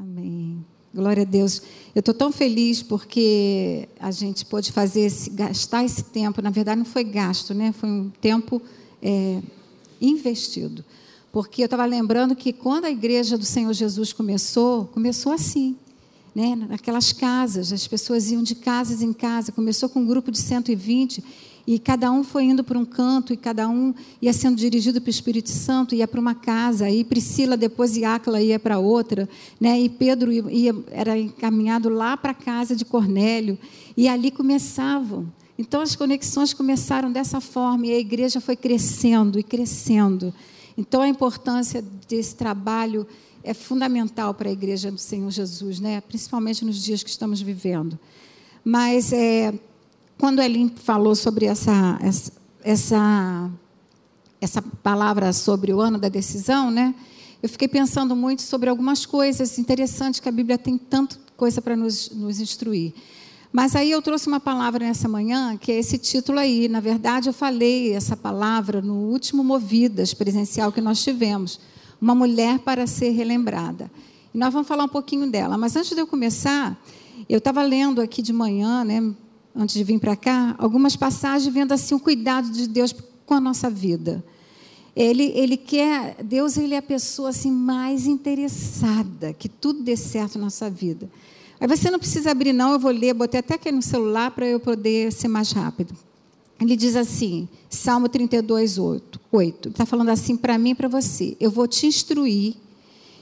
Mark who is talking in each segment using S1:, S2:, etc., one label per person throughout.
S1: Amém. Glória a Deus. Eu estou tão feliz porque a gente pôde fazer esse, gastar esse tempo. Na verdade, não foi gasto, né? Foi um tempo é, investido. Porque eu estava lembrando que quando a igreja do Senhor Jesus começou, começou assim. Né? Naquelas casas, as pessoas iam de casas em casa. Começou com um grupo de 120 e cada um foi indo para um canto, e cada um ia sendo dirigido para o Espírito Santo, ia para uma casa, e Priscila depois e Áquila ia para outra, né? e Pedro ia, era encaminhado lá para a casa de Cornélio, e ali começavam. Então as conexões começaram dessa forma, e a igreja foi crescendo e crescendo. Então a importância desse trabalho é fundamental para a igreja do Senhor Jesus, né? principalmente nos dias que estamos vivendo. Mas é, quando Elin falou sobre essa, essa, essa, palavra sobre o ano da decisão, né? Eu fiquei pensando muito sobre algumas coisas interessantes que a Bíblia tem tanto coisa para nos, nos instruir. Mas aí eu trouxe uma palavra nessa manhã, que é esse título aí. Na verdade, eu falei essa palavra no último Movidas presencial que nós tivemos. Uma mulher para ser relembrada. E nós vamos falar um pouquinho dela. Mas antes de eu começar, eu estava lendo aqui de manhã, né, antes de vir para cá, algumas passagens vendo assim o cuidado de Deus com a nossa vida. Ele, ele quer, Deus ele é a pessoa assim mais interessada que tudo dê certo na nossa vida. Aí você não precisa abrir não, eu vou ler, botei até aqui no celular para eu poder ser mais rápido. Ele diz assim, Salmo 32, 8. 8 está falando assim para mim e para você. Eu vou te instruir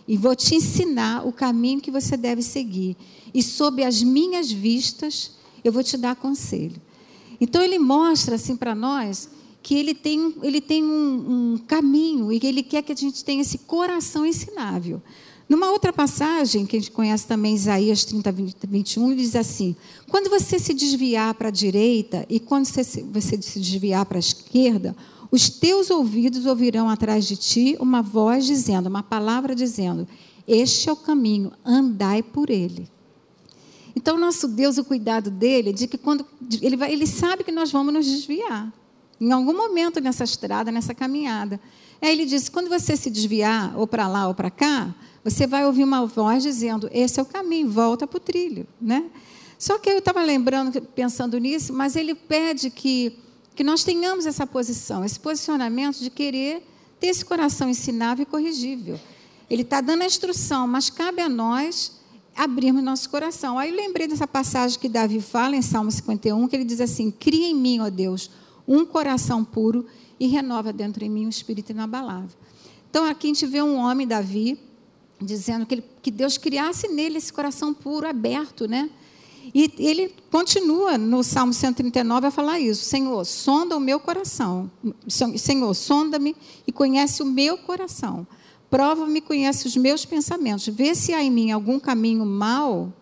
S1: e vou te ensinar o caminho que você deve seguir. E sob as minhas vistas eu vou te dar conselho. Então ele mostra assim para nós que ele tem, ele tem um, um, caminho e que ele quer que a gente tenha esse coração ensinável. Numa outra passagem, que a gente conhece também, Isaías 30, 21, ele diz assim: Quando você se desviar para a direita e quando você, você se desviar para a esquerda, os teus ouvidos ouvirão atrás de ti uma voz dizendo, uma palavra dizendo: Este é o caminho, andai por ele. Então, nosso Deus, o cuidado dele, é de que quando ele, vai, ele sabe que nós vamos nos desviar. Em algum momento nessa estrada, nessa caminhada. Aí ele disse: quando você se desviar, ou para lá ou para cá, você vai ouvir uma voz dizendo: esse é o caminho, volta para o trilho. Né? Só que eu estava lembrando, pensando nisso, mas ele pede que, que nós tenhamos essa posição, esse posicionamento de querer ter esse coração ensinável e corrigível. Ele está dando a instrução, mas cabe a nós abrirmos nosso coração. Aí eu lembrei dessa passagem que Davi fala em Salmo 51, que ele diz assim: Cria em mim, ó Deus, um coração puro e renova dentro de mim um espírito inabalável. Então aqui a gente vê um homem, Davi, dizendo que, ele, que Deus criasse nele esse coração puro, aberto, né? E ele continua no Salmo 139 a falar isso: Senhor, sonda o meu coração. Senhor, sonda-me e conhece o meu coração Prova-me, conhece os meus pensamentos. Vê se há em mim algum caminho mau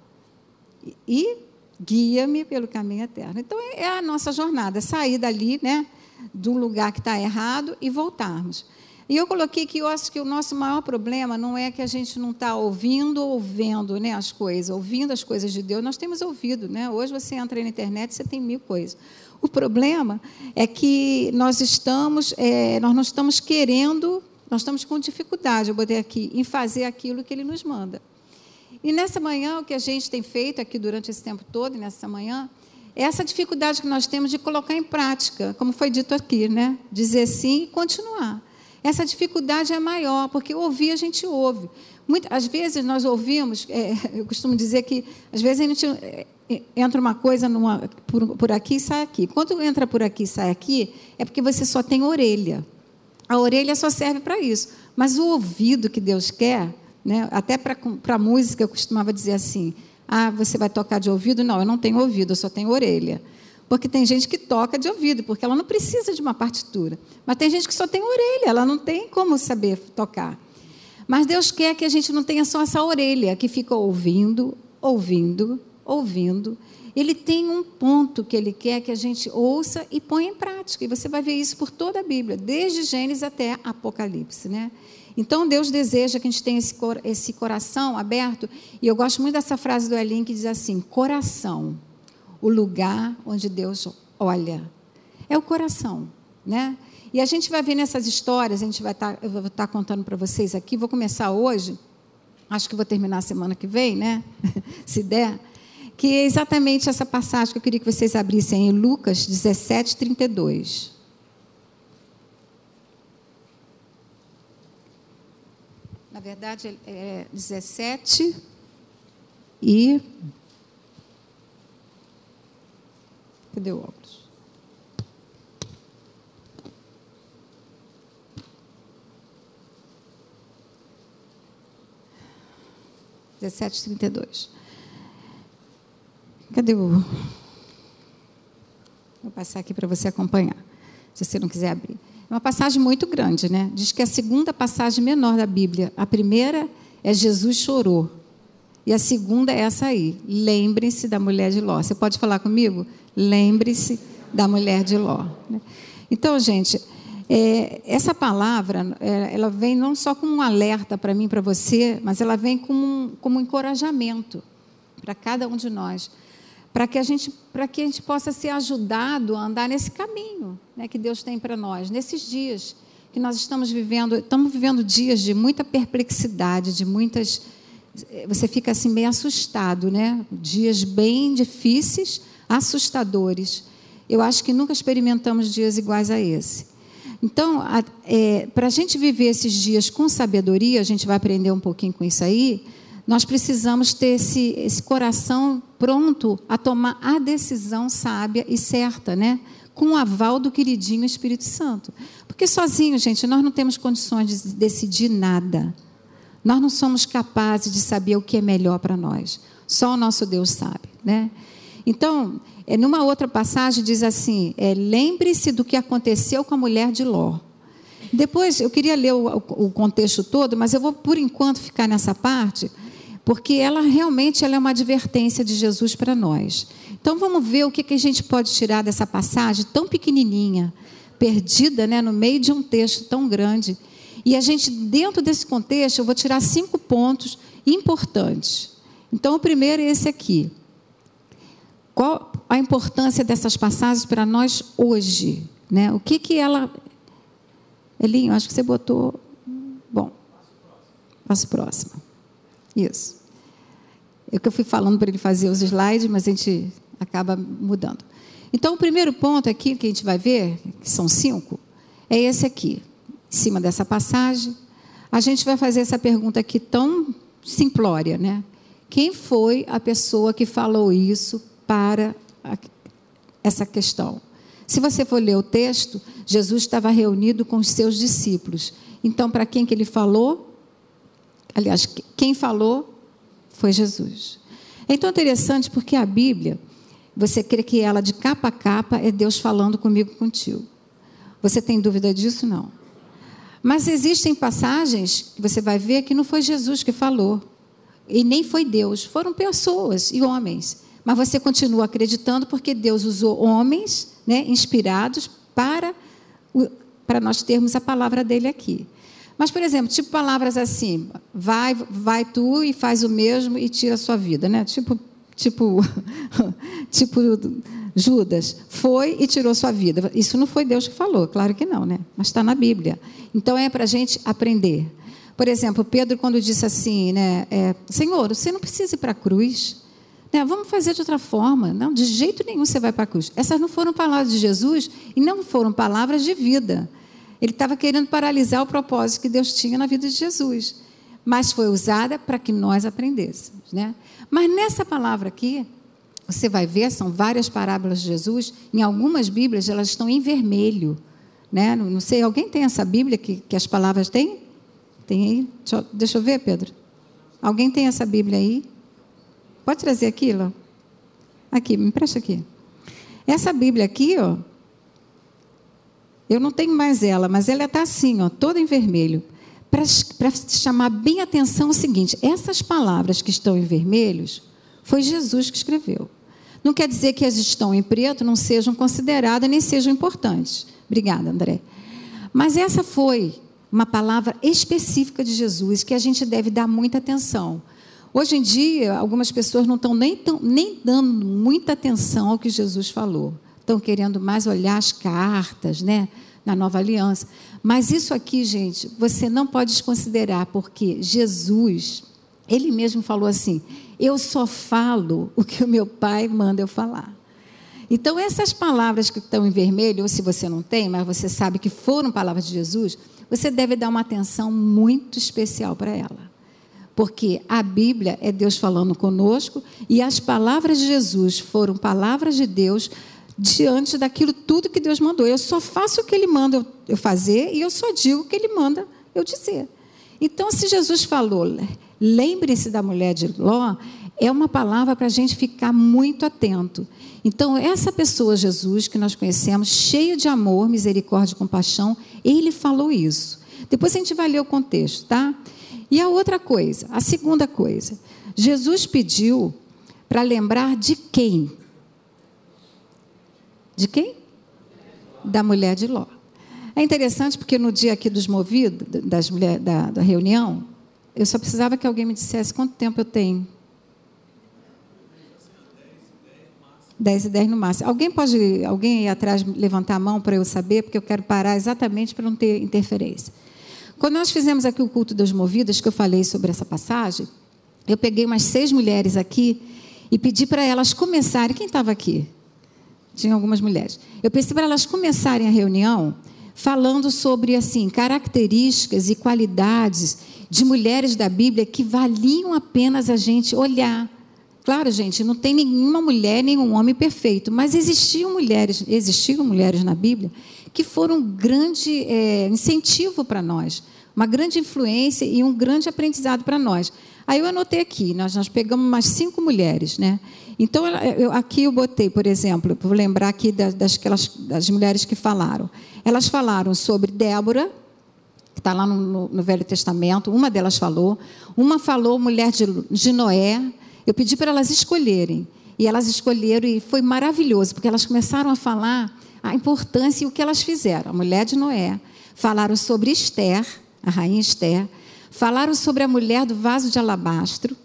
S1: e guia-me pelo caminho eterno. Então, é a nossa jornada, sair dali, né, do lugar que está errado e voltarmos. E eu coloquei que eu acho que o nosso maior problema não é que a gente não está ouvindo ou vendo né, as coisas, ouvindo as coisas de Deus. Nós temos ouvido, né? Hoje você entra na internet você tem mil coisas. O problema é que nós estamos, é, nós não estamos querendo nós estamos com dificuldade, eu botei aqui, em fazer aquilo que ele nos manda. E nessa manhã, o que a gente tem feito aqui durante esse tempo todo, nessa manhã, é essa dificuldade que nós temos de colocar em prática, como foi dito aqui, né? Dizer sim e continuar. Essa dificuldade é maior, porque ouvir a gente ouve. Muitas, às vezes nós ouvimos, é, eu costumo dizer que às vezes a gente é, entra uma coisa numa, por, por aqui e sai aqui. Quando entra por aqui e sai aqui, é porque você só tem orelha. A orelha só serve para isso. Mas o ouvido que Deus quer, né, até para a música, eu costumava dizer assim: ah, você vai tocar de ouvido? Não, eu não tenho ouvido, eu só tenho orelha. Porque tem gente que toca de ouvido, porque ela não precisa de uma partitura. Mas tem gente que só tem orelha, ela não tem como saber tocar. Mas Deus quer que a gente não tenha só essa orelha que fica ouvindo, ouvindo, ouvindo ele tem um ponto que ele quer que a gente ouça e ponha em prática. E você vai ver isso por toda a Bíblia, desde Gênesis até Apocalipse, né? Então Deus deseja que a gente tenha esse, esse coração aberto. E eu gosto muito dessa frase do Elin que diz assim: coração, o lugar onde Deus olha. É o coração, né? E a gente vai ver nessas histórias, a gente vai estar, tá, eu vou estar tá contando para vocês aqui. Vou começar hoje acho que vou terminar semana que vem, né? Se der. Que é exatamente essa passagem que eu queria que vocês abrissem em Lucas 17, 32. Na verdade, é 17 e. Cadê o óculos? 17,32. Cadê o. Vou passar aqui para você acompanhar, se você não quiser abrir. É uma passagem muito grande, né? Diz que é a segunda passagem menor da Bíblia. A primeira é Jesus chorou. E a segunda é essa aí. Lembre-se da mulher de Ló. Você pode falar comigo? Lembre-se da mulher de Ló. Então, gente, é, essa palavra, é, ela vem não só como um alerta para mim, para você, mas ela vem como um, como um encorajamento para cada um de nós, para que a gente, para que a gente possa ser ajudado a andar nesse caminho, né, que Deus tem para nós nesses dias que nós estamos vivendo, estamos vivendo dias de muita perplexidade, de muitas, você fica assim meio assustado, né? Dias bem difíceis, assustadores. Eu acho que nunca experimentamos dias iguais a esse. Então, é, para a gente viver esses dias com sabedoria, a gente vai aprender um pouquinho com isso aí, nós precisamos ter esse, esse coração pronto a tomar a decisão sábia e certa, né? com o aval do queridinho Espírito Santo. Porque sozinho, gente, nós não temos condições de decidir nada. Nós não somos capazes de saber o que é melhor para nós. Só o nosso Deus sabe, né? Então, é, numa outra passagem diz assim: é, lembre-se do que aconteceu com a mulher de Ló. Depois, eu queria ler o, o, contexto todo, mas eu vou, por enquanto, ficar nessa parte, porque ela realmente ela é uma advertência de Jesus para nós. Então, vamos ver o que, que a gente pode tirar dessa passagem tão pequenininha, perdida né, no meio de um texto tão grande. E a gente, dentro desse contexto, eu vou tirar cinco pontos importantes. Então, o primeiro é esse aqui. Qual a importância dessas passagens para nós hoje? Né? O que, que ela. Elinho, acho que você botou. Bom, passo próximo. Isso. É que eu fui falando para ele fazer os slides, mas a gente acaba mudando. Então, o primeiro ponto aqui que a gente vai ver, que são cinco, é esse aqui. Em cima dessa passagem, a gente vai fazer essa pergunta aqui tão simplória, né? Quem foi a pessoa que falou isso para essa questão. Se você for ler o texto, Jesus estava reunido com os seus discípulos. Então, para quem que ele falou? Aliás, quem falou foi Jesus. É então interessante porque a Bíblia, você crê que ela de capa a capa é Deus falando comigo, contigo. Você tem dúvida disso? Não. Mas existem passagens que você vai ver que não foi Jesus que falou. E nem foi Deus, foram pessoas e homens. Mas você continua acreditando porque Deus usou homens né, inspirados para, para nós termos a palavra dele aqui. Mas, por exemplo, tipo palavras assim, vai, vai tu e faz o mesmo e tira a sua vida, né? Tipo, tipo, tipo Judas, foi e tirou sua vida. Isso não foi Deus que falou, claro que não, né? Mas está na Bíblia. Então é para a gente aprender. Por exemplo, Pedro, quando disse assim, né? É, Senhor, você não precisa ir para a cruz. Né? Vamos fazer de outra forma. Não, de jeito nenhum você vai para a cruz. Essas não foram palavras de Jesus e não foram palavras de vida. Ele estava querendo paralisar o propósito que Deus tinha na vida de Jesus. Mas foi usada para que nós aprendêssemos. Né? Mas nessa palavra aqui, você vai ver, são várias parábolas de Jesus. Em algumas Bíblias, elas estão em vermelho. Né? Não, sei, alguém tem essa Bíblia que, que as palavras têm? Tem aí? Deixa eu, deixa eu ver, Pedro. Alguém tem essa Bíblia aí? Pode trazer aquilo? Aqui, me empresta aqui. Essa Bíblia aqui, ó, eu não tenho mais ela, mas ela está assim, ó, toda em vermelho. Para chamar bem a atenção é o seguinte: essas palavras que estão em vermelhos, foi Jesus que escreveu. Não quer dizer que as estão em preto não sejam consideradas nem sejam importantes. Obrigada, André. Mas essa foi uma palavra específica de Jesus que a gente deve dar muita atenção. Hoje em dia, algumas pessoas não estão nem, tão, nem dando muita atenção ao que Jesus falou. Estão querendo mais olhar as cartas, né? Na nova aliança. Mas isso aqui, gente, você não pode desconsiderar, porque Jesus, Ele mesmo falou assim: Eu só falo o que o meu pai manda eu falar. Então, essas palavras que estão em vermelho, ou se você não tem, mas você sabe que foram palavras de Jesus, você deve dar uma atenção muito especial para ela. Porque a Bíblia é Deus falando conosco e as palavras de Jesus foram palavras de Deus diante daquilo tudo que Deus mandou. Eu só faço o que Ele manda eu fazer e eu só digo o que Ele manda eu dizer. Então, se Jesus falou, lembre-se da mulher de Ló, é uma palavra para a gente ficar muito atento. Então, essa pessoa, Jesus, que nós conhecemos, cheio de amor, misericórdia e compaixão, ele falou isso. Depois a gente vai ler o contexto, tá? E a outra coisa, a segunda coisa, Jesus pediu para lembrar de quem? De quem? Da mulher de Ló. É interessante porque no dia aqui dos movidos, das mulher, da, da reunião, eu só precisava que alguém me dissesse quanto tempo eu tenho. 10 e 10 no máximo. Alguém pode, alguém aí atrás levantar a mão para eu saber, porque eu quero parar exatamente para não ter interferência. Quando nós fizemos aqui o culto das movidas, que eu falei sobre essa passagem, eu peguei umas seis mulheres aqui e pedi para elas começarem. Quem estava aqui? Tinha algumas mulheres. Eu pedi para elas começarem a reunião falando sobre assim características e qualidades de mulheres da Bíblia que valiam apenas a gente olhar. Claro, gente, não tem nenhuma mulher, nenhum homem perfeito, mas existiam mulheres, existiram mulheres na Bíblia que foram um grande é, incentivo para nós, uma grande influência e um grande aprendizado para nós. Aí eu anotei aqui, nós, nós pegamos umas cinco mulheres, né? Então, eu, aqui eu botei, por exemplo, vou lembrar aqui das, das, das mulheres que falaram. Elas falaram sobre Débora, que está lá no, no, no, Velho Testamento, uma delas falou. Uma falou mulher de, de Noé. Eu pedi para elas escolherem. E elas escolheram e foi maravilhoso, porque elas começaram a falar a importância e o que elas fizeram. A mulher de Noé. Falaram sobre Esther, a rainha Esther. Falaram sobre a mulher do vaso de alabastro.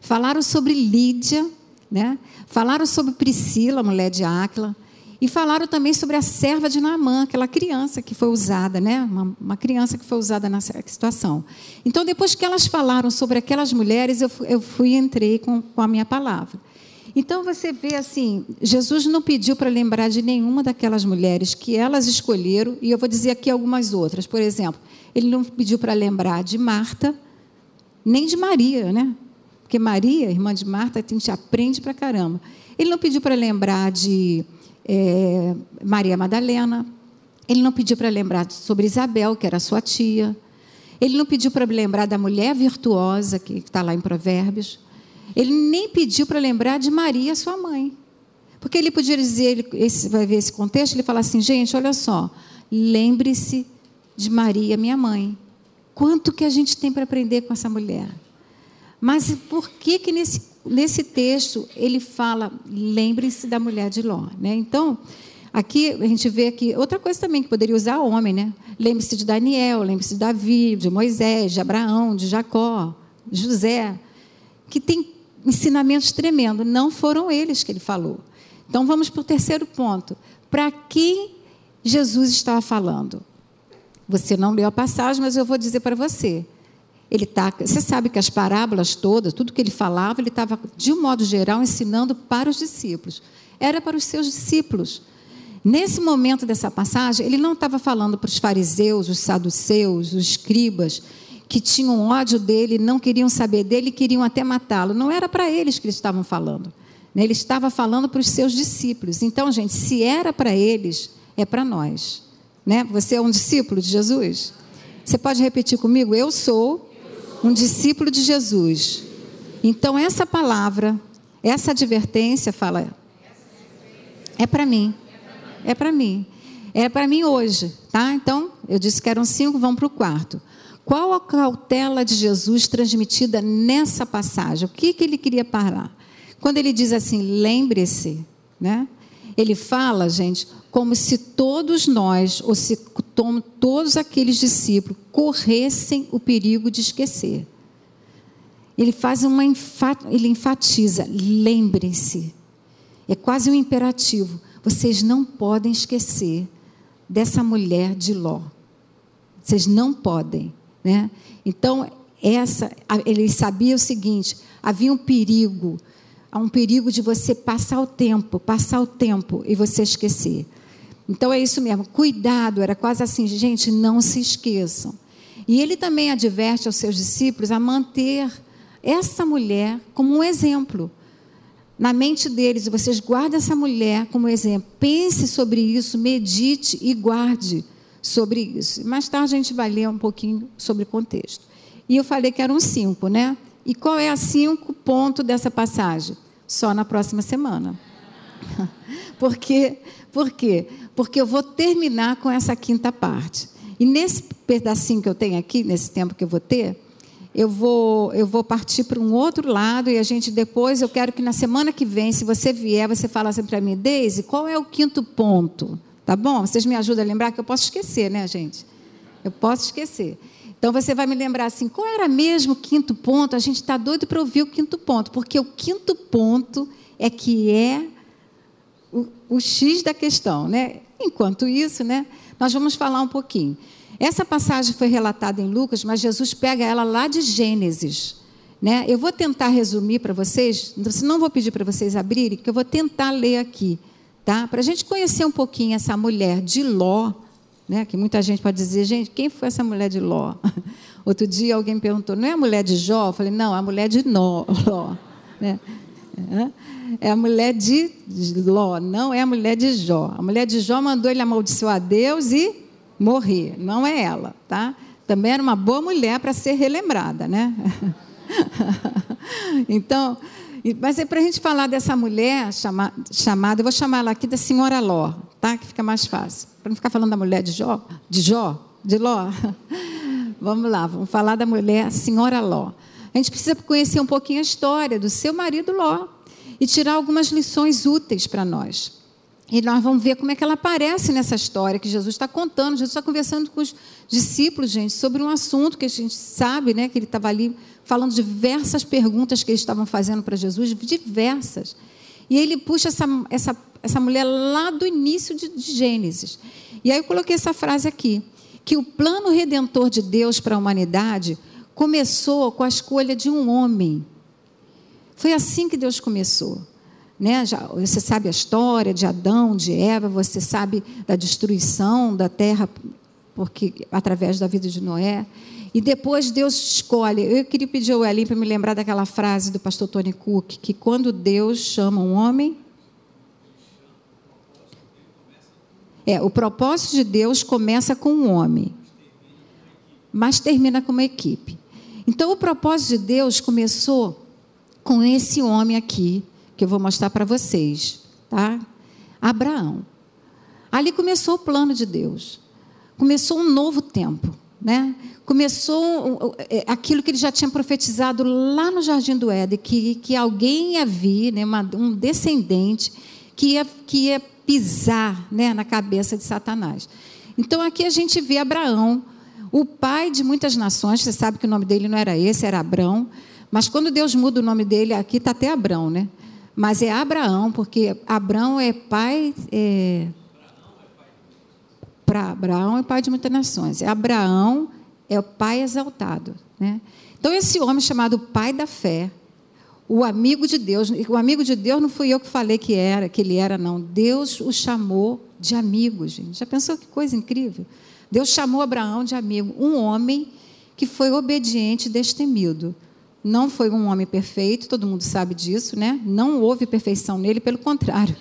S1: Falaram sobre Lídia, né? Falaram sobre Priscila, mulher de Áquila. E falaram também sobre a serva de Naamã, aquela criança que foi usada, né? Uma, uma, criança que foi usada nessa situação. Então, depois que elas falaram sobre aquelas mulheres, eu, eu fui entrei com, com a minha palavra. Então você vê assim, Jesus não pediu para lembrar de nenhuma daquelas mulheres que elas escolheram, e eu vou dizer aqui algumas outras. Por exemplo, ele não pediu para lembrar de Marta, nem de Maria, né? Porque Maria, irmã de Marta, a gente aprende para caramba. Ele não pediu para lembrar de é, Maria Madalena. Ele não pediu para lembrar sobre Isabel, que era sua tia. Ele não pediu para lembrar da mulher virtuosa, que está lá em Provérbios. Ele nem pediu para lembrar de Maria, sua mãe. Porque ele podia dizer, ele esse, vai ver esse contexto, ele fala assim, gente, olha só, lembre-se de Maria, minha mãe. Quanto que a gente tem para aprender com essa mulher? Mas por que que nesse, nesse texto ele fala, lembre-se da mulher de Ló, né? Então, aqui a gente vê aqui outra coisa também que poderia usar homem, né? Lembre-se de Daniel, lembre-se de Davi, de Moisés, de Abraão, de Jacó, José, que tem ensinamentos tremendos. Não foram eles que ele falou. Então vamos para o terceiro ponto. Para quem Jesus estava falando? Você não leu a passagem, mas eu vou dizer para você. Ele tá, você sabe que as parábolas todas, tudo que ele falava, ele estava, de um modo geral, ensinando para os discípulos. Era para os seus discípulos. Nesse momento dessa passagem, ele não estava falando para os fariseus, os saduceus, os escribas, que tinham ódio dele, não queriam saber dele, queriam até matá-lo. Não era para eles que ele estavam falando. Né? Ele estava falando para os seus discípulos. Então, gente, se era para eles, é para nós. Né? Você é um discípulo de Jesus? Você pode repetir comigo? Eu sou um discípulo de Jesus. Então, essa palavra, essa advertência, fala, é para mim. É para mim. É para mim hoje, tá? Então, eu disse que eram cinco, vão para o quarto. Qual a cautela de Jesus transmitida nessa passagem? O que, que ele queria parar? Quando ele diz assim, lembre-se, né? Ele fala, gente, como se todos nós, ou se todos aqueles discípulos, corressem o perigo de esquecer. Ele faz uma ele enfatiza, lembrem-se. É quase um imperativo. Vocês não podem esquecer dessa mulher de Ló. Vocês não podem. Né? Então, essa, ele sabia o seguinte: havia um perigo, há um perigo de você passar o tempo, passar o tempo e você esquecer. Então é isso mesmo, cuidado, era quase assim, gente, não se esqueçam. E ele também adverte aos seus discípulos a manter essa mulher como um exemplo. Na mente deles, vocês guardem essa mulher como exemplo. Pense sobre isso, medite e guarde sobre isso. Mais tarde a gente vai ler um pouquinho sobre o contexto. E eu falei que eram cinco, né? E qual é a cinco ponto dessa passagem? Só na próxima semana. Por quê? Por quê? Porque eu vou terminar com essa quinta parte. E nesse pedacinho que eu tenho aqui, nesse tempo que eu vou ter, eu vou, eu vou partir para um outro lado e a gente depois, eu quero que na semana que vem, se você vier, você fala assim para mim, Deise, qual é o quinto ponto? Tá bom? Vocês me ajudam a lembrar que eu posso esquecer, né, gente? Eu posso esquecer. Então você vai me lembrar assim, qual era mesmo o quinto ponto? A gente está doido para ouvir o quinto ponto, porque o quinto ponto é que é o, o X da questão, né? Enquanto isso, né, nós vamos falar um pouquinho. Essa passagem foi relatada em Lucas, mas Jesus pega ela lá de Gênesis. Né? Eu vou tentar resumir para vocês, não vou pedir para vocês abrirem, que eu vou tentar ler aqui, tá? para a gente conhecer um pouquinho essa mulher de Ló, né? que muita gente pode dizer, gente, quem foi essa mulher de Ló? Outro dia alguém perguntou, não é a mulher de Jó? Eu falei, não, é a mulher de Nó, Ló. Né? É a mulher de Ló, não é a mulher de Jó. A mulher de Jó mandou ele amaldiçoar a Deus e morrer, não é ela, tá? Também era uma boa mulher para ser relembrada, né? então, mas é para a gente falar dessa mulher chama, chamada, eu vou chamar ela aqui da senhora Ló, tá? Que fica mais fácil. Para não ficar falando da mulher de Jó, de Jó, de Ló. vamos lá, vamos falar da mulher senhora Ló. A gente precisa conhecer um pouquinho a história do seu marido Ló e tirar algumas lições úteis para nós. E nós vamos ver como é que ela aparece nessa história que Jesus está contando. Jesus está conversando com os discípulos, gente, sobre um assunto que a gente sabe, né? Que ele estava ali falando diversas perguntas que eles estavam fazendo para Jesus, diversas. E ele puxa essa, essa, essa mulher lá do início de, Gênesis. E aí eu coloquei essa frase aqui: que o plano redentor de Deus para a humanidade começou com a escolha de um homem. Foi assim que Deus começou. Né? Já, você sabe a história de Adão, de Eva, você sabe da destruição da terra porque através da vida de Noé. E depois Deus escolhe. Eu queria pedir ao Elim para me lembrar daquela frase do pastor Tony Cook, que quando Deus chama um homem. É, o propósito de Deus começa com um homem, mas termina com uma equipe. Então, o propósito de Deus começou com esse homem aqui, que eu vou mostrar para vocês, tá? Abraão. Ali começou o plano de Deus. Começou um novo tempo, né? Começou é, aquilo que ele já tinha profetizado lá no Jardim do Éden, que, que alguém ia vir, né, uma, um descendente, que ia, que ia pisar né, na cabeça de Satanás. Então aqui a gente vê Abraão, o pai de muitas nações, você sabe que o nome dele não era esse, era Abrão, mas quando Deus muda o nome dele, aqui está até Abrão, né? Mas é Abraão, porque Abraão é pai. É, para Abraão é pai de muitas nações. Abraão é o pai exaltado. Né? Então, esse homem chamado pai da fé, o amigo de Deus, o amigo de Deus não fui eu que falei que era, que ele era, não. Deus o chamou de amigo, gente. Já pensou que coisa incrível? Deus chamou Abraão de amigo, um homem que foi obediente e destemido não foi um homem perfeito, todo mundo sabe disso, né? Não houve perfeição nele, pelo contrário.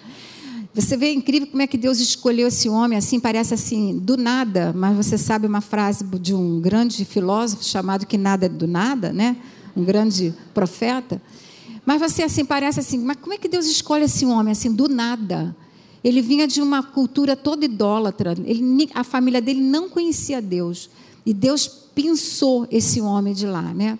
S1: Você vê incrível como é que Deus escolheu esse homem assim, parece assim, do nada, mas você sabe uma frase de um grande filósofo chamado que nada é do nada, né? Um grande profeta. Mas você assim parece assim, mas como é que Deus escolhe esse homem assim do nada? Ele vinha de uma cultura toda idólatra, ele, a família dele não conhecia Deus. E Deus pensou esse homem de lá, né?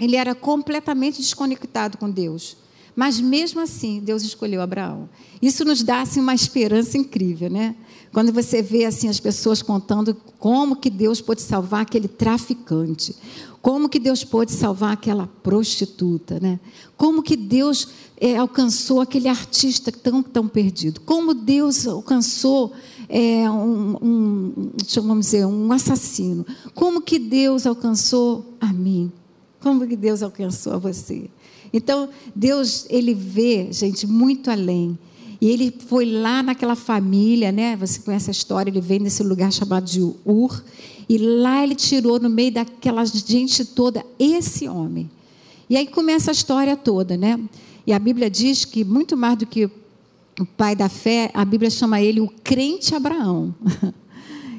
S1: ele era completamente desconectado com Deus. Mas mesmo assim, Deus escolheu Abraão. Isso nos dá assim, uma esperança incrível, né? Quando você vê assim as pessoas contando como que Deus pôde salvar aquele traficante, como que Deus pôde salvar aquela prostituta, né? Como que Deus é, alcançou aquele artista tão tão perdido? Como Deus alcançou é, um, um, vamos dizer, um assassino? Como que Deus alcançou a mim? Como que Deus alcançou a você? Então, Deus, ele vê, gente, muito além. E ele foi lá naquela família, né? Você conhece a história, ele vem nesse lugar chamado de Ur, e lá ele tirou no meio daquela gente toda esse homem. E aí começa a história toda, né? E a Bíblia diz que muito mais do que o pai da fé, a Bíblia chama ele o crente Abraão.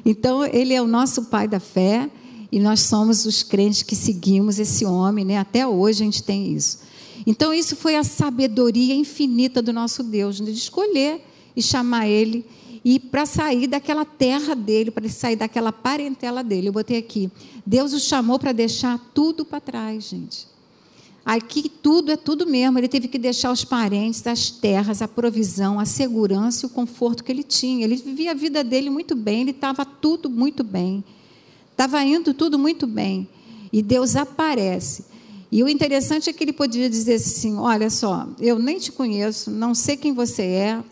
S1: Então, ele é o nosso pai da fé e nós somos os crentes que seguimos esse homem, né? Até hoje a gente tem isso. Então, isso foi a sabedoria infinita do nosso Deus, de escolher e chamar ele e para sair daquela terra dele, para sair daquela parentela dele. Eu botei aqui. Deus o chamou para deixar tudo para trás, gente. Aqui tudo é tudo mesmo. Ele teve que deixar os parentes, as terras, a provisão, a segurança e o conforto que ele tinha. Ele vivia a vida dele muito bem, ele estava tudo muito bem. Estava indo tudo muito bem. E Deus aparece. E o interessante é que ele podia dizer assim: Olha só, eu nem te conheço, não sei quem você é,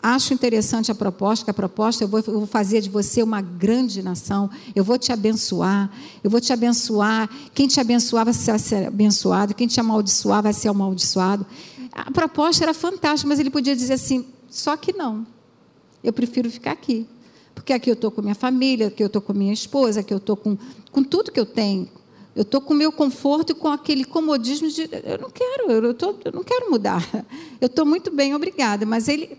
S1: acho interessante a proposta, que a proposta eu vou, eu vou, fazer de você uma grande nação, eu vou te abençoar, eu vou te abençoar, quem te abençoar vai ser abençoado, quem te amaldiçoar vai ser amaldiçoado. A proposta era fantástica, mas ele podia dizer assim, só que não, eu prefiro ficar aqui, porque aqui eu estou com minha família, aqui eu estou com minha esposa, aqui eu estou com, com tudo que eu tenho, eu estou com o meu conforto e com aquele comodismo de eu não quero, eu, tô, eu não quero mudar. Eu estou muito bem, obrigada. Mas ele,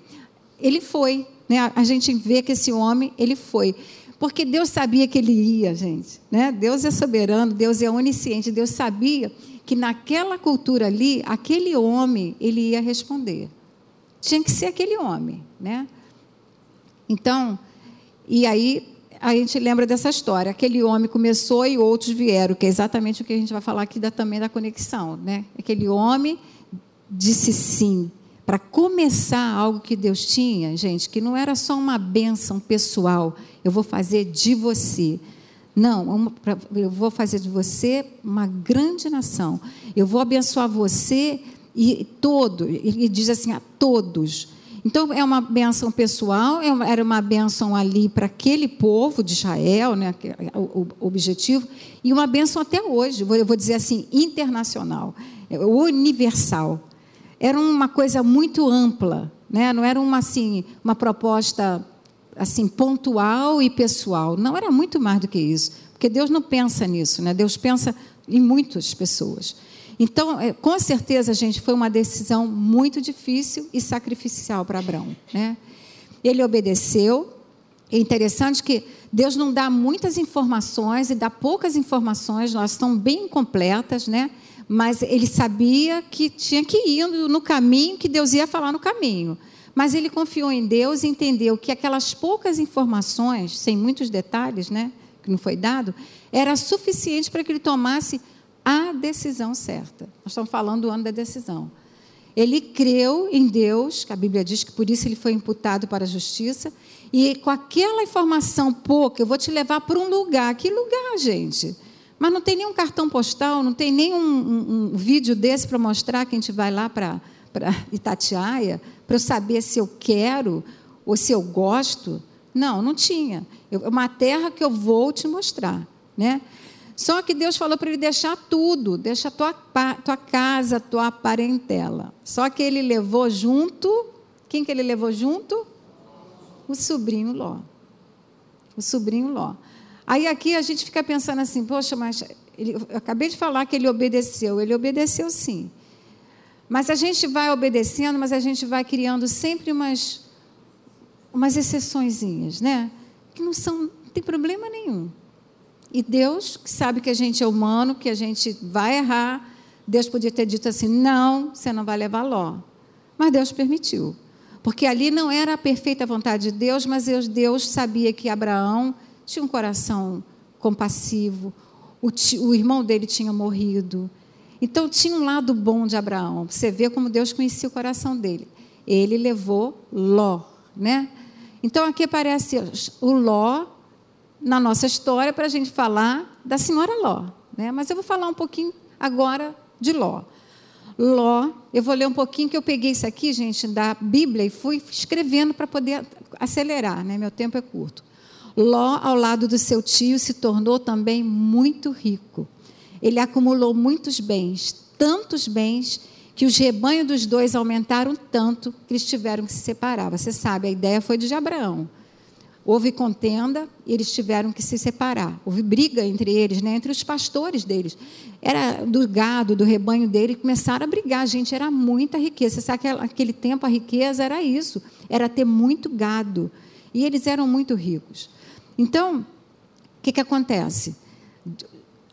S1: ele foi. Né? A gente vê que esse homem, ele foi. Porque Deus sabia que ele ia, gente. Né? Deus é soberano, Deus é onisciente. Deus sabia que naquela cultura ali, aquele homem, ele ia responder. Tinha que ser aquele homem. Né? Então, e aí a gente lembra dessa história. Aquele homem começou e outros vieram, que é exatamente o que a gente vai falar aqui da, também da conexão. Né? Aquele homem disse sim para começar algo que Deus tinha, gente, que não era só uma bênção pessoal, eu vou fazer de você. Não, eu vou fazer de você uma grande nação. Eu vou abençoar você e todo, ele diz assim, a todos. Então, é uma benção pessoal, é era uma benção ali para aquele povo de Israel, né, é o objetivo, e uma benção até hoje, eu vou dizer assim, internacional, é universal era uma coisa muito ampla, né? não era uma, assim, uma proposta assim pontual e pessoal. Não, era muito mais do que isso. Porque Deus não pensa nisso, né? Deus pensa em muitas pessoas. Então, é, com certeza, gente, foi uma decisão muito difícil e sacrificial para Abraão. Né? Ele obedeceu. É interessante que Deus não dá muitas informações e dá poucas informações, elas estão bem incompletas, né? mas ele sabia que tinha que ir no caminho que Deus ia falar no caminho. Mas ele confiou em Deus e entendeu que aquelas poucas informações, sem muitos detalhes, né, que não foi dado, era suficiente para que ele tomasse a decisão certa. Nós estamos falando do ano da decisão. Ele creu em Deus, que a Bíblia diz que por isso ele foi imputado para a justiça, e com aquela informação pouca, eu vou te levar para um lugar. Que lugar, gente? Mas não tem nenhum cartão postal, não tem nenhum um, um vídeo desse para mostrar que a gente vai lá para Itatiaia, para eu saber se eu quero ou se eu gosto. Não, não tinha. É uma terra que eu vou te mostrar. Né? Só que Deus falou para ele deixar tudo, deixa tua, tua casa, tua parentela. Só que ele levou junto, quem que ele levou junto? O sobrinho Ló. O sobrinho Ló. Aí aqui a gente fica pensando assim, poxa, mas ele, eu acabei de falar que ele obedeceu. Ele obedeceu sim. Mas a gente vai obedecendo, mas a gente vai criando sempre umas, umas exceçõezinhas, né? Que não são, não tem problema nenhum. E Deus, sabe que a gente é humano, que a gente vai errar, Deus podia ter dito assim: não, você não vai levar Ló. Mas Deus permitiu. Porque ali não era a perfeita vontade de Deus, mas Deus sabia que Abraão tinha um coração compassivo, o, o irmão dele tinha morrido. Então tinha um lado bom de Abraão. Você vê como Deus conhecia o coração dele. Ele levou Ló, né? Então aqui aparece o Ló na nossa história para a gente falar da senhora Ló, né? Mas eu vou falar um pouquinho agora de Ló. Ló, eu vou ler um pouquinho que eu peguei isso aqui, gente, da Bíblia e fui escrevendo para poder acelerar, né? Meu tempo é curto. Ló, ao lado do seu tio, se tornou também muito rico. ele acumulou muitos bens, tantos bens, que os rebanhos dos dois aumentaram tanto que eles tiveram que se separar. Você sabe, a ideia foi de Abraão. Houve contenda e eles tiveram que se separar. Houve briga entre eles, né? entre os pastores deles. Era do gado, do rebanho dele, começaram a brigar. Gente, era muita riqueza. Sabe que naquele tempo a riqueza era isso: era ter muito gado. E eles eram muito ricos. Então, o que, que acontece?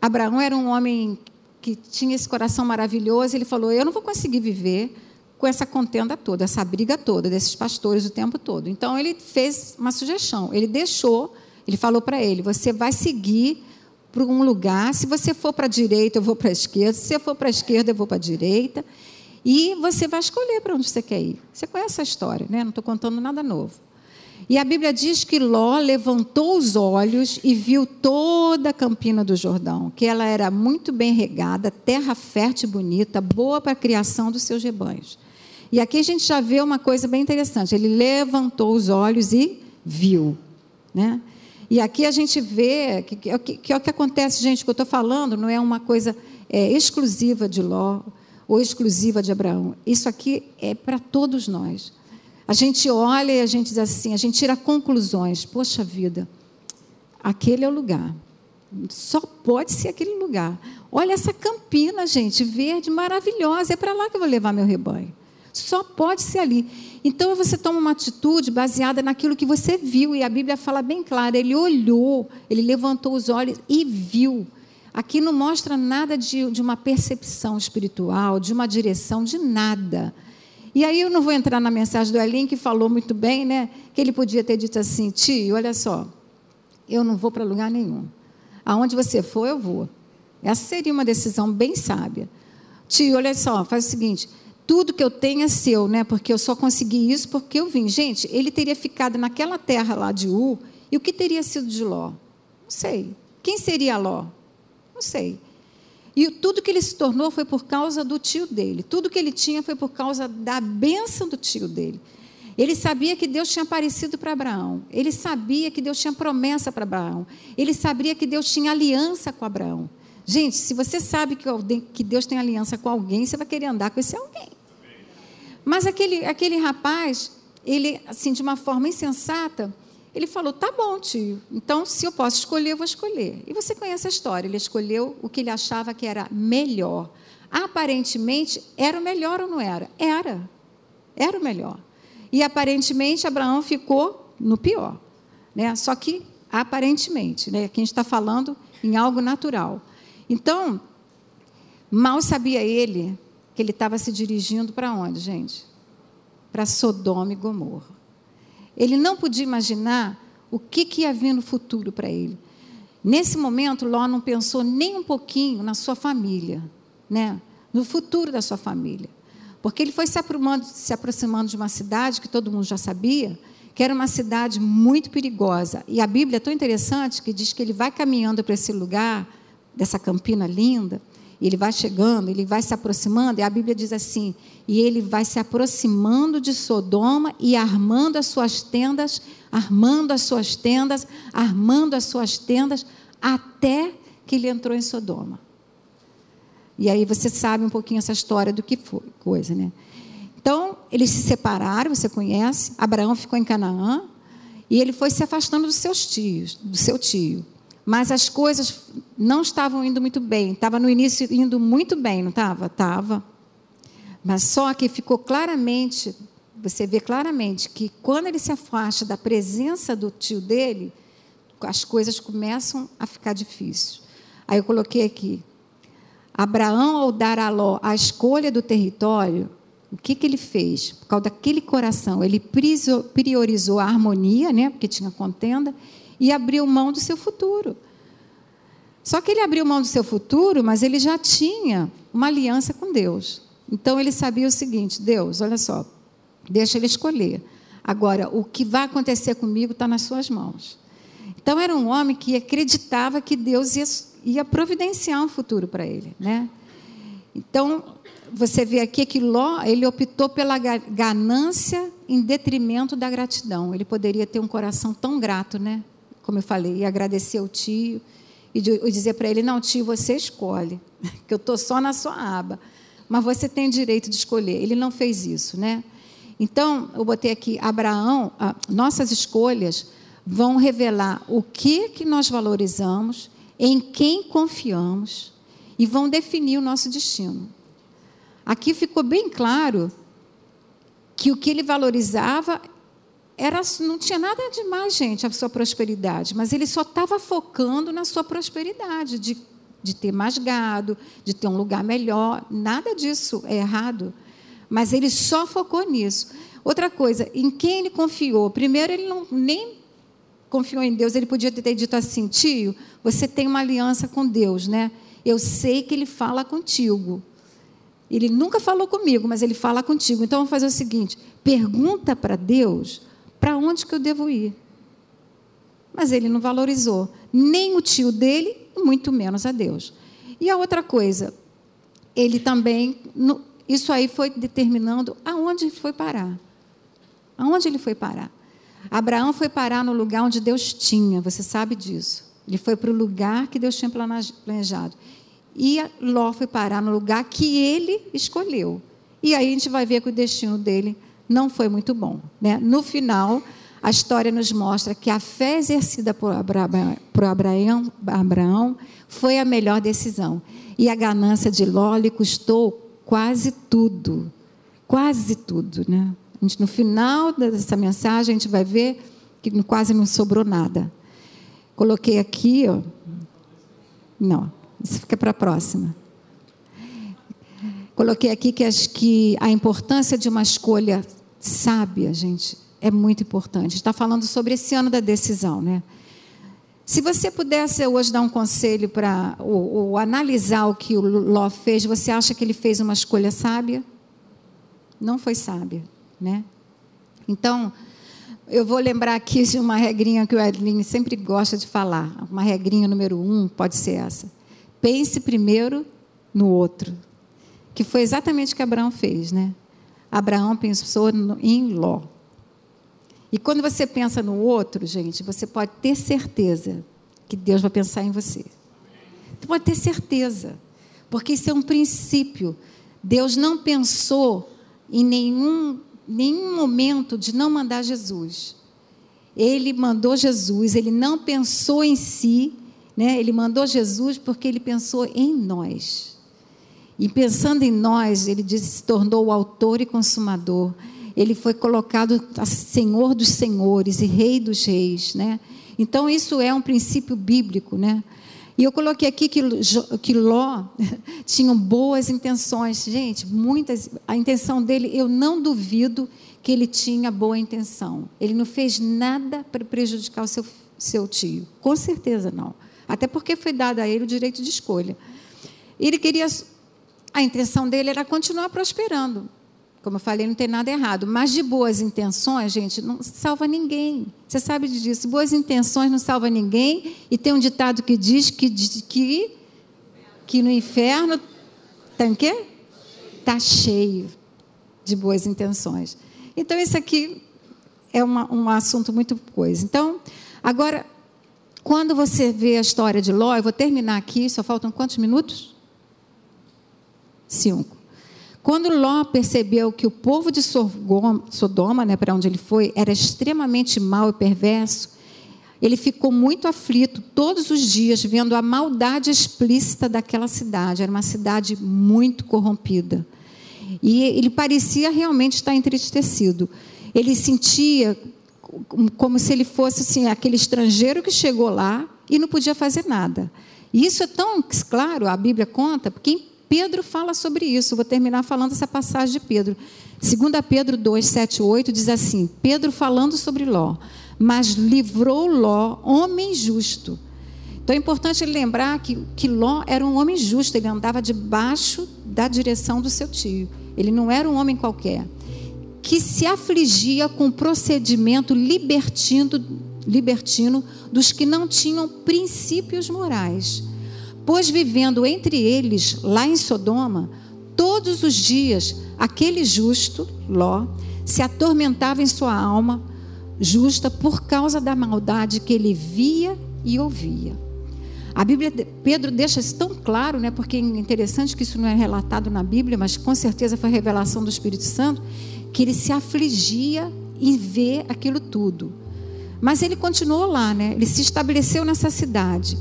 S1: Abraão era um homem que tinha esse coração maravilhoso. Ele falou: Eu não vou conseguir viver com essa contenda toda, essa briga toda desses pastores o tempo todo. Então ele fez uma sugestão. Ele deixou, ele falou para ele: você vai seguir para um lugar. Se você for para a direita, eu vou para a esquerda. Se você for para a esquerda, eu vou para a direita. E você vai escolher para onde você quer ir. Você conhece a história, né? Não estou contando nada novo. E a Bíblia diz que Ló levantou os olhos e viu toda a campina do Jordão, que ela era muito bem regada, terra fértil e bonita, boa para a criação dos seus rebanhos. E aqui a gente já vê uma coisa bem interessante. Ele levantou os olhos e viu. Né? E aqui a gente vê que, que, que, que é o que acontece, gente, que eu estou falando não é uma coisa é, exclusiva de Ló ou exclusiva de Abraão. Isso aqui é para todos nós. A gente olha e a gente diz assim, a gente tira conclusões. Poxa vida, aquele é o lugar. Só pode ser aquele lugar. Olha essa campina, gente, verde, maravilhosa. É para lá que eu vou levar meu rebanho. Só pode ser ali. Então você toma uma atitude baseada naquilo que você viu, e a Bíblia fala bem claro: ele olhou, ele levantou os olhos e viu. Aqui não mostra nada de, de uma percepção espiritual, de uma direção, de nada. E aí eu não vou entrar na mensagem do Elin, que falou muito bem, né? Que ele podia ter dito assim: tio, olha só, eu não vou para lugar nenhum. Aonde você for, eu vou. Essa seria uma decisão bem sábia. Tio, olha só, faz o seguinte: tudo que eu tenho é seu, né? Porque eu só consegui isso porque eu vim. Gente, ele teria ficado naquela terra lá de U, e o que teria sido de Ló? Não sei. Quem seria Ló? Não sei. E tudo que ele se tornou foi por causa do tio dele. Tudo que ele tinha foi por causa da bênção do tio dele. Ele sabia que Deus tinha aparecido para Abraão. Ele sabia que Deus tinha promessa para Abraão. Ele sabia que Deus tinha aliança com Abraão. Gente, se você sabe que Deus tem aliança com alguém, você vai querer andar com esse alguém. Mas aquele, aquele rapaz, ele, assim, de uma forma insensata, ele falou: tá bom, tio, então se eu posso escolher, eu vou escolher. E você conhece a história, ele escolheu o que ele achava que era melhor. Aparentemente, era o melhor ou não era? Era. Era o melhor. E aparentemente, Abraão ficou no pior. Né? Só que, aparentemente, né? aqui a gente está falando em algo natural. Então, mal sabia ele que ele estava se dirigindo para onde, gente? Para Sodoma e Gomorra. Ele não podia imaginar o que, que ia vir no futuro para ele. Nesse momento, Ló não pensou nem um pouquinho na sua família, né? no futuro da sua família. Porque ele foi se aproximando, se aproximando de uma cidade que todo mundo já sabia, que era uma cidade muito perigosa. E a Bíblia é tão interessante que diz que ele vai caminhando para esse lugar, dessa campina linda, e ele vai chegando, ele vai se aproximando, e a Bíblia diz assim: e ele vai se aproximando de Sodoma e armando as suas tendas, armando as suas tendas, armando as suas tendas, até que ele entrou em Sodoma. E aí você sabe um pouquinho essa história do que foi, coisa, né? Então, eles se separaram, você conhece, Abraão ficou em Canaã, e ele foi se afastando dos seus tios, do seu tio. Mas as coisas não estavam indo muito bem. Estava no início indo muito bem, não estava? Estava. Mas só que ficou claramente, você vê claramente que quando ele se afasta da presença do tio dele, as coisas começam a ficar difíceis. Aí eu coloquei aqui. Abraão, ao dar a Ló a escolha do território, o que, que ele fez? Por causa daquele coração, ele priorizou a harmonia, né, porque tinha contenda, e abriu mão do seu futuro. Só que ele abriu mão do seu futuro, mas ele já tinha uma aliança com Deus. Então ele sabia o seguinte: Deus, olha só, deixa ele escolher. Agora, o que vai acontecer comigo está nas suas mãos. Então era um homem que acreditava que Deus ia, ia providenciar um futuro para ele, né? Então você vê aqui que Ló ele optou pela ganância em detrimento da gratidão. Ele poderia ter um coração tão grato, né? Como eu falei, e agradecer ao tio e dizer para ele: não, tio, você escolhe, que eu estou só na sua aba, mas você tem direito de escolher. Ele não fez isso, né? Então, eu botei aqui: Abraão, nossas escolhas vão revelar o que, que nós valorizamos, em quem confiamos e vão definir o nosso destino. Aqui ficou bem claro que o que ele valorizava era, não tinha nada de mais, gente, a sua prosperidade, mas ele só estava focando na sua prosperidade, de, de ter mais gado, de ter um lugar melhor. Nada disso é errado. Mas ele só focou nisso. Outra coisa, em quem ele confiou? Primeiro, ele não, nem confiou em Deus, ele podia ter dito assim: tio, você tem uma aliança com Deus, né? Eu sei que ele fala contigo. Ele nunca falou comigo, mas ele fala contigo. Então vamos fazer o seguinte: pergunta para Deus para onde que eu devo ir? Mas ele não valorizou nem o tio dele, muito menos a Deus. E a outra coisa, ele também, isso aí foi determinando aonde ele foi parar. Aonde ele foi parar? Abraão foi parar no lugar onde Deus tinha, você sabe disso. Ele foi para o lugar que Deus tinha planejado. E Ló foi parar no lugar que ele escolheu. E aí a gente vai ver que o destino dele não foi muito bom. Né? No final, a história nos mostra que a fé exercida por Abraão, por Abraão, Abraão foi a melhor decisão. E a ganância de Ló lhe custou quase tudo. Quase tudo. Né? Gente, no final dessa mensagem, a gente vai ver que quase não sobrou nada. Coloquei aqui, ó. Não, isso fica para a próxima. Coloquei aqui que, acho que a importância de uma escolha sábia, gente, é muito importante. Está falando sobre esse ano da decisão, né? Se você pudesse hoje dar um conselho para ou, ou, analisar o que o Ló fez, você acha que ele fez uma escolha sábia? Não foi sábia, né? Então, eu vou lembrar aqui de uma regrinha que o Edlin sempre gosta de falar. Uma regrinha número um pode ser essa: pense primeiro no outro, que foi exatamente o que Abraão fez, né? Abraão pensou em Ló. E quando você pensa no outro, gente, você pode ter certeza que Deus vai pensar em você. Você pode ter certeza, porque isso é um princípio. Deus não pensou em nenhum, nenhum momento de não mandar Jesus. Ele mandou Jesus, ele não pensou em si, né? ele mandou Jesus porque ele pensou em nós. E pensando em nós, ele diz, se tornou o autor e consumador. Ele foi colocado Senhor dos senhores e Rei dos reis, né? Então isso é um princípio bíblico, né? E eu coloquei aqui que, que Ló tinha boas intenções. Gente, muitas. A intenção dele, eu não duvido que ele tinha boa intenção. Ele não fez nada para prejudicar o seu, seu tio. Com certeza não. Até porque foi dado a ele o direito de escolha. Ele queria a intenção dele era continuar prosperando. Como eu falei, não tem nada errado. Mas de boas intenções, gente, não salva ninguém. Você sabe disso. Boas intenções não salva ninguém. E tem um ditado que diz que, que, que no inferno tem o quê? Está cheio de boas intenções. Então, isso aqui é uma, um assunto muito coisa. Então, agora, quando você vê a história de Ló, eu vou terminar aqui, só faltam quantos minutos? 5. Quando Ló percebeu que o povo de Sodoma, né, para onde ele foi, era extremamente mau e perverso, ele ficou muito aflito todos os dias vendo a maldade explícita daquela cidade. Era uma cidade muito corrompida. E ele parecia realmente estar entristecido. Ele sentia como se ele fosse assim, aquele estrangeiro que chegou lá e não podia fazer nada. E isso é tão claro, a Bíblia conta, porque Pedro fala sobre isso. Vou terminar falando essa passagem de Pedro. 2 Pedro 2, 7, 8 diz assim: Pedro falando sobre Ló, mas livrou Ló, homem justo. Então é importante lembrar que, que Ló era um homem justo, ele andava debaixo da direção do seu tio. Ele não era um homem qualquer. Que se afligia com o procedimento libertino, libertino dos que não tinham princípios morais Pois vivendo entre eles, lá em Sodoma, todos os dias, aquele justo, Ló, se atormentava em sua alma justa por causa da maldade que ele via e ouvia. A Bíblia, Pedro deixa isso tão claro, né? Porque é interessante que isso não é relatado na Bíblia, mas com certeza foi revelação do Espírito Santo, que ele se afligia em ver aquilo tudo. Mas ele continuou lá, né? Ele se estabeleceu nessa cidade.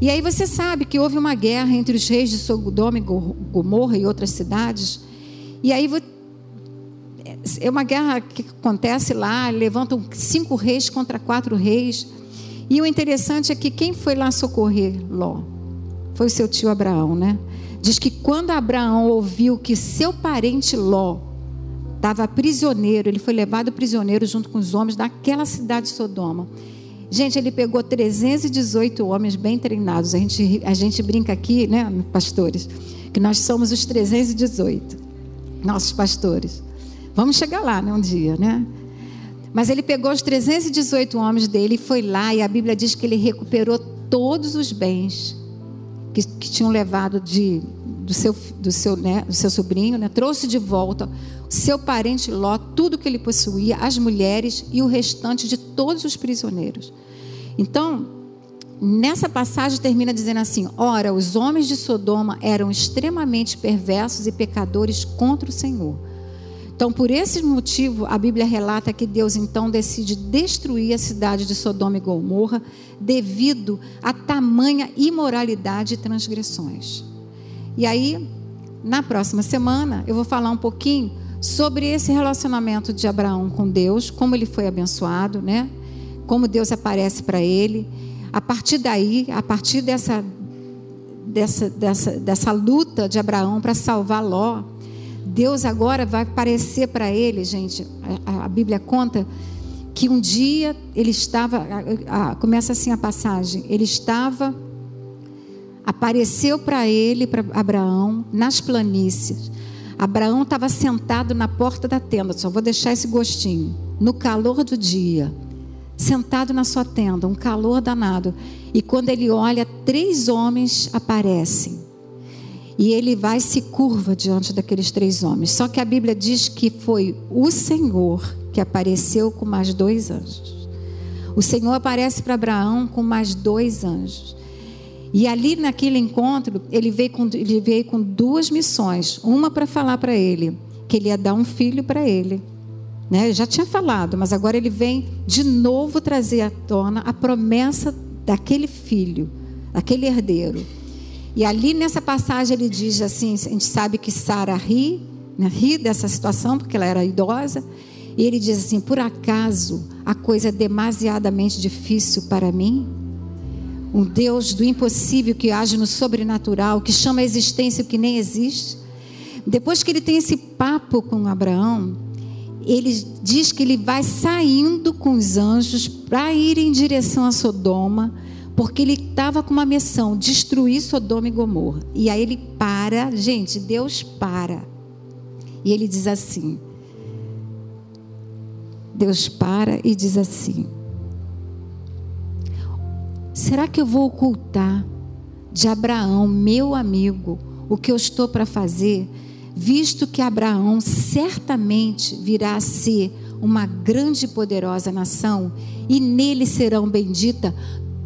S1: E aí você sabe que houve uma guerra entre os reis de Sodoma e Gomorra e outras cidades. E aí é uma guerra que acontece lá, levantam cinco reis contra quatro reis. E o interessante é que quem foi lá socorrer Ló? Foi o seu tio Abraão, né? Diz que quando Abraão ouviu que seu parente Ló estava prisioneiro, ele foi levado prisioneiro junto com os homens daquela cidade de Sodoma. Gente, ele pegou 318 homens bem treinados. A gente, a gente brinca aqui, né, pastores, que nós somos os 318, nossos pastores. Vamos chegar lá, né, um dia, né? Mas ele pegou os 318 homens dele e foi lá, e a Bíblia diz que ele recuperou todos os bens que, que tinham levado de, do, seu, do, seu, né, do seu sobrinho, né, trouxe de volta seu parente Ló, tudo que ele possuía, as mulheres e o restante de todos os prisioneiros. Então, nessa passagem termina dizendo assim: Ora, os homens de Sodoma eram extremamente perversos e pecadores contra o Senhor. Então, por esse motivo, a Bíblia relata que Deus então decide destruir a cidade de Sodoma e Gomorra devido a tamanha imoralidade e transgressões. E aí, na próxima semana, eu vou falar um pouquinho sobre esse relacionamento de Abraão com Deus, como ele foi abençoado, né? Como Deus aparece para ele. A partir daí, a partir dessa dessa, dessa, dessa luta de Abraão para salvar Ló, Deus agora vai aparecer para ele, gente. A, a, Bíblia conta que um dia ele estava, a, a, começa assim a passagem, ele estava, apareceu para ele, para Abraão, nas planícies. Abraão estava sentado na porta da tenda, só vou deixar esse gostinho, no calor do dia, sentado na sua tenda, um calor danado. E quando ele olha, três homens aparecem. E ele vai se curva diante daqueles três homens. Só que a Bíblia diz que foi o Senhor que apareceu com mais dois anjos. O Senhor aparece para Abraão com mais dois anjos. E ali naquele encontro, ele veio com, ele veio com duas missões. Uma para falar para ele que ele ia dar um filho para ele. Né? Já tinha falado, mas agora ele vem de novo trazer à tona a promessa daquele filho, daquele herdeiro. E ali nessa passagem ele diz assim: a gente sabe que Sara ri, né, ri dessa situação, porque ela era idosa. E ele diz assim: por acaso a coisa é demasiadamente difícil para mim? Um Deus do impossível que age no sobrenatural, que chama a existência o que nem existe. Depois que ele tem esse papo com Abraão, ele diz que ele vai saindo com os anjos para ir em direção a Sodoma porque ele estava com uma missão, destruir Sodoma e Gomorra. E aí ele para, gente, Deus para. E ele diz assim: Deus para e diz assim: Será que eu vou ocultar de Abraão, meu amigo, o que eu estou para fazer, visto que Abraão certamente virá a ser uma grande e poderosa nação, e nele serão benditas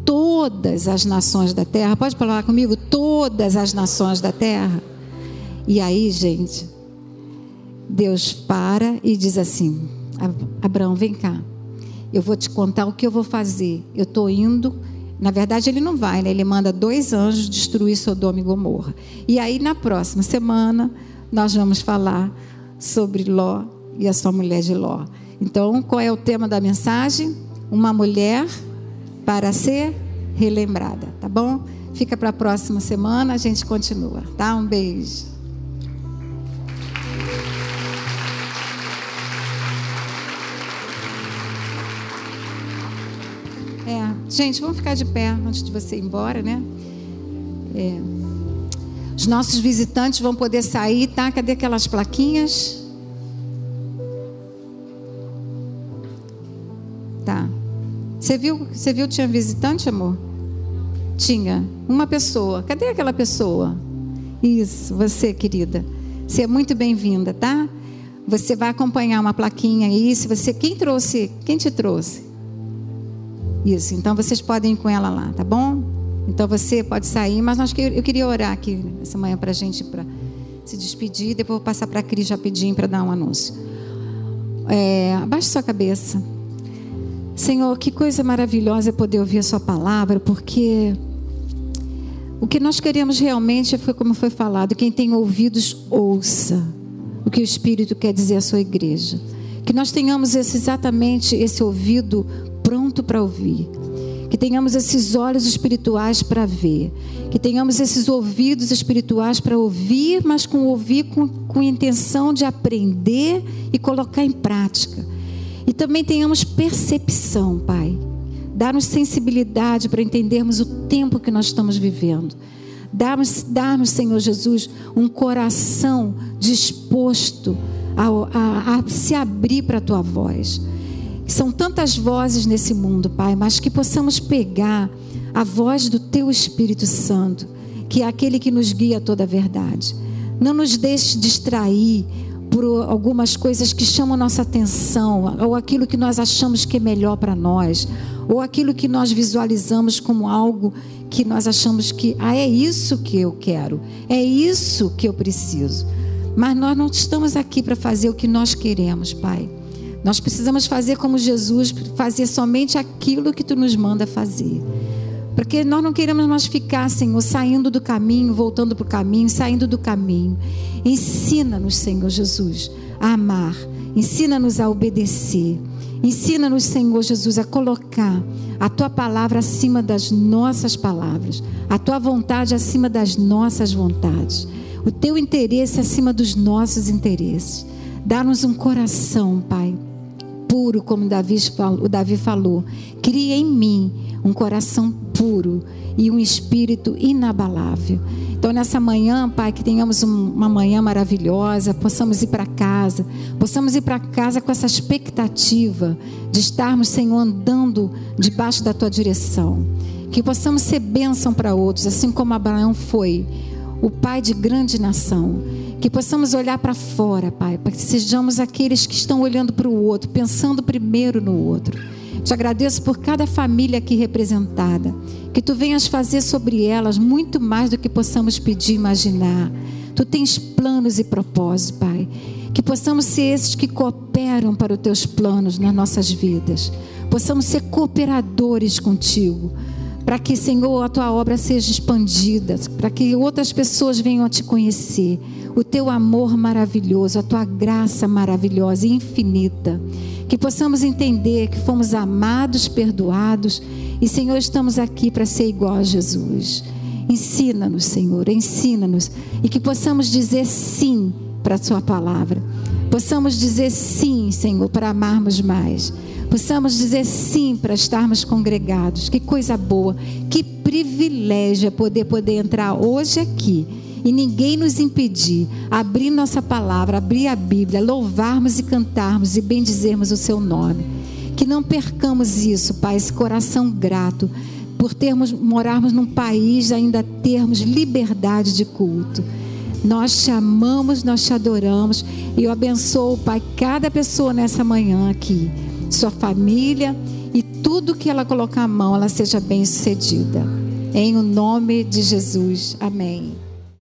S1: todas as nações da terra. Pode falar comigo? Todas as nações da terra. E aí, gente, Deus para e diz assim: Abraão, vem cá. Eu vou te contar o que eu vou fazer. Eu estou indo. Na verdade, ele não vai, né? Ele manda dois anjos destruir Sodoma e Gomorra. E aí, na próxima semana, nós vamos falar sobre Ló e a sua mulher de Ló. Então, qual é o tema da mensagem? Uma mulher para ser relembrada, tá bom? Fica para a próxima semana, a gente continua, tá? Um beijo. Gente, vamos ficar de pé antes de você ir embora, né? É. Os nossos visitantes vão poder sair, tá? Cadê aquelas plaquinhas? Tá. Você viu, você viu tinha visitante, amor? Tinha. Uma pessoa. Cadê aquela pessoa? Isso, você, querida. Você é muito bem-vinda, tá? Você vai acompanhar uma plaquinha aí. Se você, quem trouxe? Quem te trouxe? Isso. Então vocês podem ir com ela lá, tá bom? Então você pode sair, mas nós, eu queria orar aqui essa manhã para a gente pra se despedir. Depois vou passar para a Cris rapidinho para dar um anúncio. É, abaixe sua cabeça. Senhor, que coisa maravilhosa é poder ouvir a Sua palavra, porque o que nós queremos realmente foi como foi falado: quem tem ouvidos, ouça o que o Espírito quer dizer à sua igreja. Que nós tenhamos esse, exatamente esse ouvido pronto para ouvir. Que tenhamos esses olhos espirituais para ver. Que tenhamos esses ouvidos espirituais para ouvir, mas com ouvir com, com intenção de aprender e colocar em prática. E também tenhamos percepção, Pai. Dar-nos sensibilidade para entendermos o tempo que nós estamos vivendo. Dar-nos, dar Senhor Jesus, um coração disposto a, a, a se abrir para a tua voz. São tantas vozes nesse mundo, Pai, mas que possamos pegar a voz do Teu Espírito Santo, que é aquele que nos guia a toda a verdade. Não nos deixe distrair por algumas coisas que chamam nossa atenção, ou aquilo que nós achamos que é melhor para nós, ou aquilo que nós visualizamos como algo que nós achamos que, ah, é isso que eu quero, é isso que eu preciso. Mas nós não estamos aqui para fazer o que nós queremos, Pai. Nós precisamos fazer como Jesus, fazer somente aquilo que tu nos manda fazer. Porque nós não queremos mais ficar, Senhor, saindo do caminho, voltando para o caminho, saindo do caminho. Ensina-nos, Senhor Jesus, a amar. Ensina-nos a obedecer. Ensina-nos, Senhor Jesus, a colocar a tua palavra acima das nossas palavras, a tua vontade acima das nossas vontades, o teu interesse acima dos nossos interesses. Dá-nos um coração, Pai, puro, como o Davi falou. Cria em mim um coração puro e um espírito inabalável. Então, nessa manhã, Pai, que tenhamos uma manhã maravilhosa, possamos ir para casa, possamos ir para casa com essa expectativa de estarmos, Senhor, andando debaixo da tua direção. Que possamos ser bênção para outros, assim como Abraão foi, o pai de grande nação. Que possamos olhar para fora, Pai, para que sejamos aqueles que estão olhando para o outro, pensando primeiro no outro te agradeço por cada família aqui representada. Que tu venhas fazer sobre elas muito mais do que possamos pedir imaginar. Tu tens planos e propósitos, Pai. Que possamos ser esses que cooperam para os teus planos nas nossas vidas. Possamos ser cooperadores contigo. Para que, Senhor, a tua obra seja expandida. Para que outras pessoas venham a te conhecer. O teu amor maravilhoso, a tua graça maravilhosa e infinita que possamos entender que fomos amados, perdoados e, Senhor, estamos aqui para ser igual a Jesus. Ensina-nos, Senhor, ensina-nos e que possamos dizer sim para a Sua palavra. Possamos dizer sim, Senhor, para amarmos mais. Possamos dizer sim para estarmos congregados. Que coisa boa, que privilégio é poder poder entrar hoje aqui e ninguém nos impedir, abrir nossa palavra, abrir a Bíblia, louvarmos e cantarmos e bendizermos o seu nome. Que não percamos isso, Pai, esse coração grato por termos morarmos num país ainda termos liberdade de culto. Nós te amamos, nós te adoramos e eu abençoo, Pai, cada pessoa nessa manhã aqui, sua família e tudo que ela colocar a mão, ela seja bem sucedida. Em o nome de Jesus. Amém.